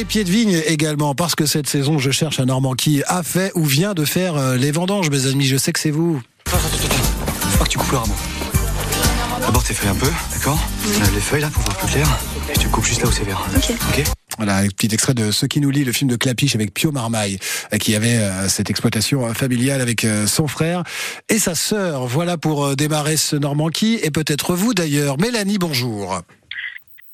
les pieds de vigne également, parce que cette saison, je cherche un Normand qui a fait ou vient de faire euh, les vendanges, mes amis. Je sais que c'est vous. Attends, attends, attends. Faut pas que tu coupes le rameau. D'abord tes feuilles un peu, d'accord Les feuilles là pour voir plus clair. Et tu coupes juste là où c'est vert. Ok. Ok Voilà, un petit extrait de Ce qui nous lie, le film de Clapiche avec Pio Marmaille, euh, qui avait euh, cette exploitation euh, familiale avec euh, son frère et sa sœur. Voilà pour démarrer ce Normandie, et peut-être vous d'ailleurs. Mélanie, bonjour.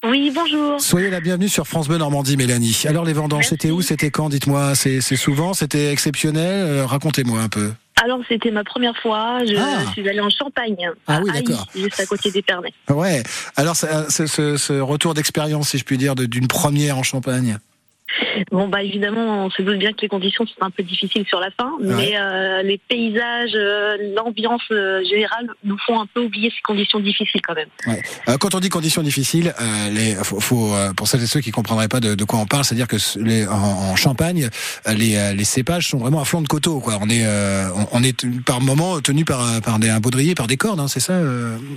Oui, bonjour. Soyez la bienvenue sur France Bleu Normandie, Mélanie. Alors les vendanges, c'était où C'était quand Dites-moi, c'est souvent C'était exceptionnel Euh, Racontez-moi un peu. Alors, c'était ma première fois. Je Ah. suis allée en Champagne. Ah à oui, d'accord. Juste à côté d'Épernay. Ouais. Alors ce, ce- ce retour d'expérience, si je puis dire, d'une première en Champagne. Bon, bah évidemment, on se doute bien que les conditions sont un peu difficiles sur la fin, mais euh, les paysages, euh, l'ambiance euh, générale nous font un peu oublier ces conditions difficiles quand même. Ouais. Quand on dit conditions difficiles, les, faut, faut, pour celles et ceux qui comprendraient pas de, de quoi on parle, c'est-à-dire que les, en, en Champagne, les, les cépages sont vraiment à flanc de coteau. Quoi. On est, on, on est par moment tenu par, par des, un baudrier, par des cordes, hein, c'est ça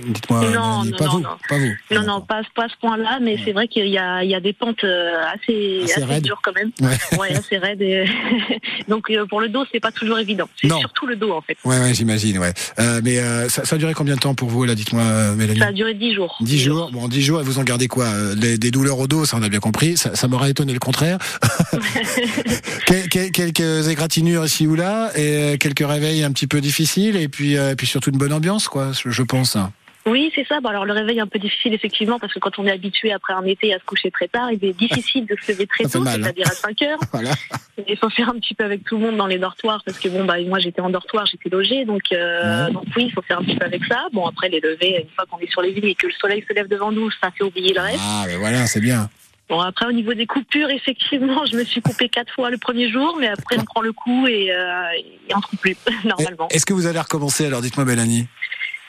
Dites-moi. Non, non, pas non, vous, non. pas vous. Non, non, pas, pas à ce point-là, mais c'est vrai qu'il y a, il y a des pentes assez, Assez assez, raides. dures quand même. Ouais. Ouais, assez et- Donc euh, pour le dos, c'est pas toujours évident. C'est surtout le dos en fait. Ouais, ouais, j'imagine. Ouais. Euh, mais euh, ça, ça a duré combien de temps pour vous là Dites-moi, Mélanie. Ça a duré dix jours. Dix jours. Bon, dix jours, et vous en gardez quoi des, des douleurs au dos, ça on a bien compris. Ça, ça m'aurait étonné le contraire. Quel- quel- quelques égratignures ici ou là, et quelques réveils un petit peu difficiles, et puis, et puis surtout une bonne ambiance, quoi. Je je pense. Oui, c'est ça. Bon, alors le réveil est un peu difficile effectivement parce que quand on est habitué après un été à se coucher très tard, il est difficile de se lever très tôt, hein. c'est-à-dire à 5 heures. Voilà. Il faut faire un petit peu avec tout le monde dans les dortoirs parce que bon bah moi j'étais en dortoir, j'étais logée donc euh, donc oui il faut faire un petit peu avec ça. Bon après les levées une fois qu'on est sur les vignes et que le soleil se lève devant nous, ça fait oublier le reste. Ah, ben voilà, c'est bien. Bon après au niveau des coupures effectivement je me suis coupée quatre fois le premier jour mais après on prend le coup et, euh, et on trouve plus normalement. Est-ce que vous allez recommencer alors Dites-moi, Mélanie?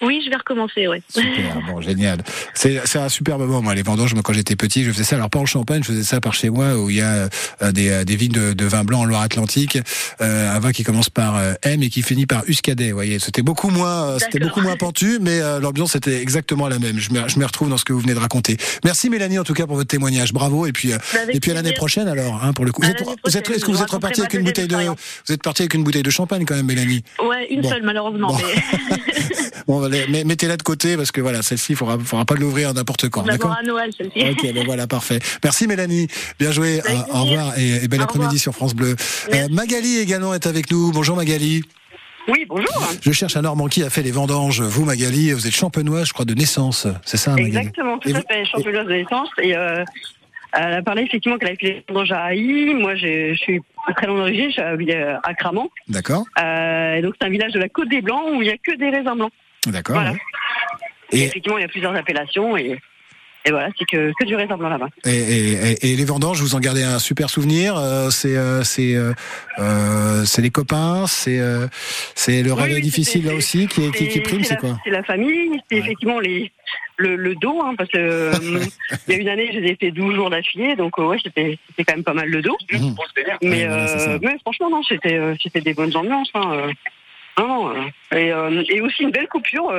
Oui je vais recommencer ouais. Super, bon, génial. C'est un super moment, moi, les vendanges. Moi, quand j'étais petit, je faisais ça. Alors, pas en Champagne, je faisais ça par chez moi, où il y a euh, des, euh, des vignes de, de vin blanc en Loire-Atlantique. Euh, un vin qui commence par euh, M et qui finit par Uscadet. Vous voyez, c'était beaucoup moins, c'était beaucoup moins pentu, mais euh, l'ambiance était exactement la même. Je me, je me retrouve dans ce que vous venez de raconter. Merci, Mélanie, en tout cas, pour votre témoignage. Bravo. Et puis, euh, Avec et puis à l'année prochaine, alors, hein, pour le coup. À Vous êtes, l'année vous êtes- prochaine, est-ce que vous êtes reparti avec une bouteille de, vous êtes parti avec une bouteille de champagne quand même, Mélanie? Ouais une Bon. seule malheureusement Bon. mais Bon, allez, mais- mettez-la de côté parce que voilà, celle-ci, il faudra, faudra pas l'ouvrir n'importe quand. D'accord? à Noël celle-ci. Ok, ben voilà, parfait. Merci Mélanie. Bien joué. Euh, au revoir et, et bel après-midi sur France Bleu. Euh. Magali également est avec nous. Bonjour Magali. Oui, bonjour. Je cherche un Normand qui a fait les vendanges. Vous Magali, vous êtes champenoise, je crois, de naissance. C'est ça, Magali Exactement, tout Et à vous- fait, champenoise de naissance. Et euh, elle a parlé effectivement qu'elle avait fait les vendanges à Haï. Moi, je suis très loin d'origine, je suis à- à Cramant. D'accord, Euh, et donc, c'est un village de la Côte des Blancs où il n'y a que des raisins blancs. D'accord. Voilà. Et effectivement, il y a plusieurs appellations. Et, et voilà, c'est que, que du raisin blanc là-bas. et, et- et- et les vendanges, vous en gardez un super souvenir. euh, c'est euh, c'est euh, c'est les copains, c'est euh, c'est le Oui, réveil oui, difficile là aussi qui, est- qui, qui prime, c'est la- quoi C'est la famille, c'est Ouais. effectivement les, le, le dos, hein, parce que il y a une année, j'ai fait 12 jours d'affilée, donc euh, ouais, c'était c'était quand même pas mal le dos. Mais, Ouais, voilà, c'est ça. euh, mais franchement, non, c'était euh, c'était des bonnes ambiances. Hein, euh. Non, non, euh, et, euh, et aussi une belle coupure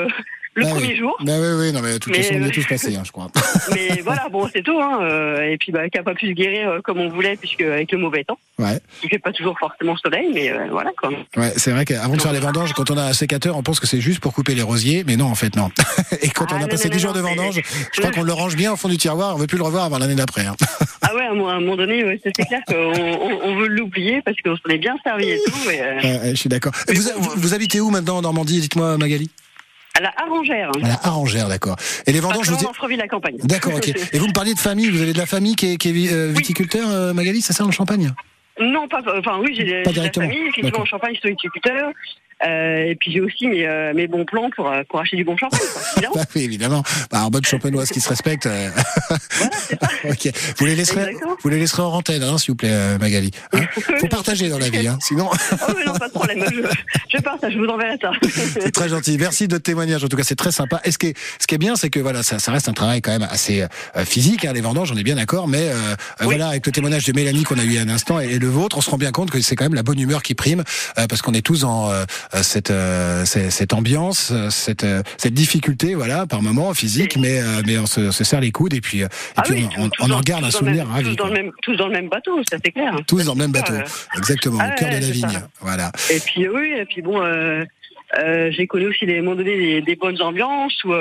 le Ah oui. premier jour. Bah oui, oui, non, mais de toute Mais, façon, on y est tous passés, hein, je crois. Mais voilà, bon, c'est tout. Hein, euh, et puis, bah, qui a pas pu se guérir euh, comme on voulait, puisque avec le mauvais temps, Ouais. il fait pas toujours forcément soleil, mais euh, voilà quoi. Ouais, c'est vrai qu'avant de faire les vendanges, quand on a un sécateur, on pense que c'est juste pour couper les rosiers, mais non, en fait, non. Et quand Ah, on a non, passé non, 10 jours de mais- vendange, je crois qu'on le range bien au fond du tiroir, on veut plus le revoir avant l'année d'après. hein. Ah ouais, à un moment- donné, ouais, c'est clair qu'on on, on veut l'oublier parce qu'on s'en est bien servi et tout. Ouais, ouais, je suis d'accord. Mais vous, vous habitez où maintenant en Normandie Dites-moi, Magali? La Arrangère. À la Arangère, d'accord. Et les vendanges, je vous dis... Pas la campagne. D'accord, ok. Et vous me parliez de famille, vous avez de la famille qui est, qui est euh, viticulteur, euh, Magali, c'est ça en Champagne? Non, pas. Enfin, oui, j'ai de la famille. Effectivement, D'accord. en Champagne, je suis viticulteur. Euh, et puis j'ai aussi mes, euh, mes bons plans pour, euh, pour acheter du bon champagne. quoi, évidemment. Bah oui, évidemment. Bah, en bonne champenoise qui se respecte. euh, voilà, c'est ça. Vous les laisserez, Exactement. vous les laisserez en antenne, hein, s'il vous plaît, Magali. Hein Faut partager dans la vie, hein. Sinon, Oh, mais non, pas de problème. Je, je partage, je vous enverrai ça. c'est très gentil. Merci de témoignage. En tout cas, c'est très sympa. Et ce qui est, ce qui est bien, c'est que voilà, ça, ça reste un travail quand même assez physique. Hein, les vendanges, on est bien d'accord. Mais euh, voilà, avec le témoignage de Mélanie qu'on a eu a un instant et, et le vôtre, on se rend bien compte que c'est quand même la bonne humeur qui prime, euh, parce qu'on est tous en, euh, cette, cette ambiance, cette, cette difficulté, voilà, par moment physique, mais, mais on se, se, serre les coudes et puis, et ah puis on, on, en garde un souvenir ravi. Tous dans, le même, tous dans le même bateau, ça c'est clair. Tous dans le même bateau, exactement, au cœur de la vigne. Voilà. Et puis oui, et puis bon, j'ai connu aussi des moments donné des, des bonnes ambiances où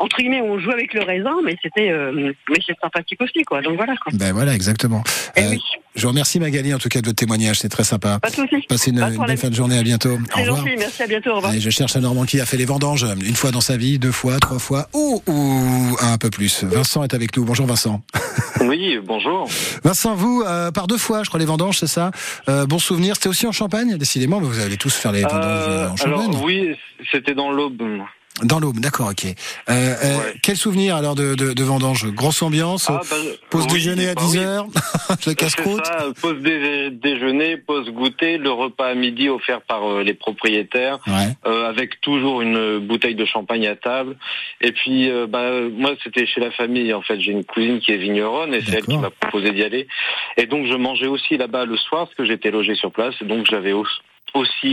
entre guillemets, on joue avec le raisin, mais c'était, euh, mais c'est sympathique aussi, quoi. Donc voilà. Quoi. Ben voilà, exactement. Eh euh, je vous remercie Magali en tout cas de votre témoignage, c'est très sympa. Pas de soucis. Passez une, bonne fin de journée, à bientôt. C'est gentil, merci, à bientôt. Au revoir. Allez, je cherche un Normand qui a fait les vendanges une fois dans sa vie, deux fois, trois fois, ou, ou un peu plus. Vincent est avec nous. Bonjour Vincent. Oui, bonjour. Vincent, vous, euh, par deux fois, je crois, les vendanges, c'est ça? Bon souvenir, c'était aussi en Champagne, décidément, vous allez tous faire les vendanges en Champagne. Alors, oui, c'était dans l'Aube. Dans l'aube, d'accord, ok. Euh, euh, Quel souvenir alors de, de, de vendange Grosse ambiance ah, bah, Pause déjeuner à 10 h Le casse-croûte? Pause déjeuner, pause goûter, le repas à midi offert par euh, les propriétaires, avec toujours une bouteille de champagne à table. Et puis, bah, moi, c'était chez la famille. En fait, j'ai une cousine qui est vigneronne et c'est elle qui m'a proposé d'y aller. Et donc, je mangeais aussi là-bas le soir parce que j'étais logé sur place. Et donc, j'avais aussi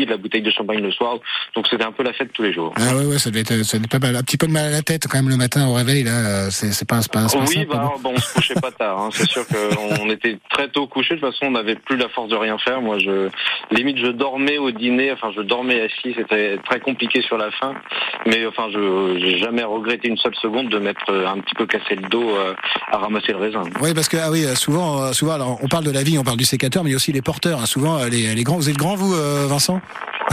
la bouteille de champagne le soir. Donc c'était un peu la fête tous les jours. Ah ouais, ouais ça devait être, ça pas mal, un petit peu de mal à la tête quand même le matin au réveil là. C'est pas, pas, pas Oui, bah, bon, on se couchait pas tard. Hein. C'est sûr qu'on était très tôt couché. De toute façon, on n'avait plus la force de rien faire. Moi, je limite je dormais au dîner. Enfin, je dormais assis. C'était très compliqué sur la fin. Mais enfin, je j'ai jamais regretté une seule seconde de m'être un petit peu cassé le dos euh, à ramasser le raisin. Oui, parce que ah oui, souvent, souvent, alors, on parle de la vie, on parle du sécateur, mais il y a aussi les porteurs. Hein. Souvent, les, les grands. Vous êtes grand, vous, Vincent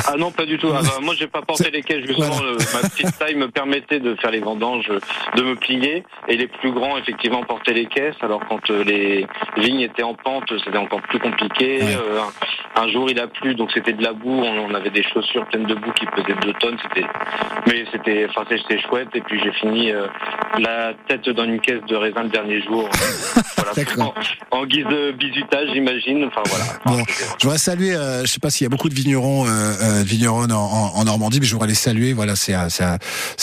ah non, pas du tout. Ah bah, moi, j'ai pas porté les caisses. Justement, ma petite taille me permettait de faire les vendanges, de me plier. Et les plus grands, effectivement, portaient les caisses. Alors quand euh, les lignes étaient en pente, c'était encore plus compliqué. Euh, un, jour, il a plu, donc c'était de la boue. On, avait des chaussures pleines de boue qui pesaient deux tonnes. C'était, mais c'était, enfin, c'était chouette. Et puis j'ai fini euh, la tête dans une caisse de raisin le dernier jour. voilà, en, guise de bisutage, j'imagine. Enfin voilà. Bon, je voudrais saluer. je sais pas s'il y a beaucoup de vignerons euh, vigneronne en, en, Normandie, mais je voudrais les saluer. Voilà, c'est un,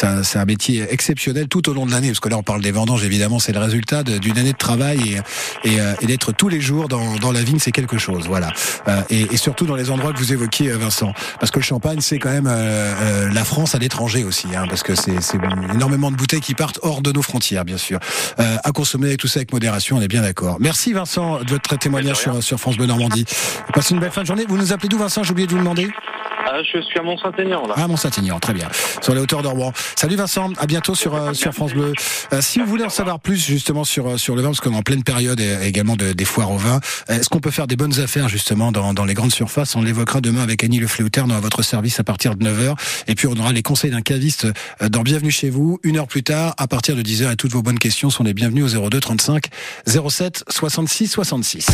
un, un, métier exceptionnel tout au long de l'année, parce que là on parle des vendanges, évidemment, c'est le résultat d'une année de travail et, et, euh, et d'être tous les jours dans, dans la vigne, c'est quelque chose. Voilà, euh, et, et, surtout dans les endroits que vous évoquiez, Vincent, parce que le champagne, c'est quand même la France à l'étranger aussi, hein, parce que c'est énormément de bouteilles qui partent hors de nos frontières, bien sûr. à consommer avec tout ça avec modération, on est bien d'accord. Merci Vincent de votre témoignage sur, sur France Bleu Normandie. Passez une belle fin de journée. Vous nous appelez d'où Vincent? J'ai oublié de vous demander. Ah, je suis à Mont-Saint-Aignan, là. Ah, Mont-Saint-Aignan, très bien. Sur les hauteurs de Rouen. Salut Vincent, à bientôt sur, euh, sur France Bleu. Euh, si vous voulez en savoir plus, justement, sur, euh, sur le vin, parce qu'on est en pleine période également de, des foires au vin, est-ce qu'on peut faire des bonnes affaires, justement, dans, dans les grandes surfaces? On l'évoquera demain avec Annie Le Fléoutern dans votre service à partir de 9h. Et puis, on aura les conseils d'un caviste dans Bienvenue chez vous. Une heure plus tard, à partir de 10h, et toutes vos bonnes questions sont les bienvenues au 02 35 07 66 66.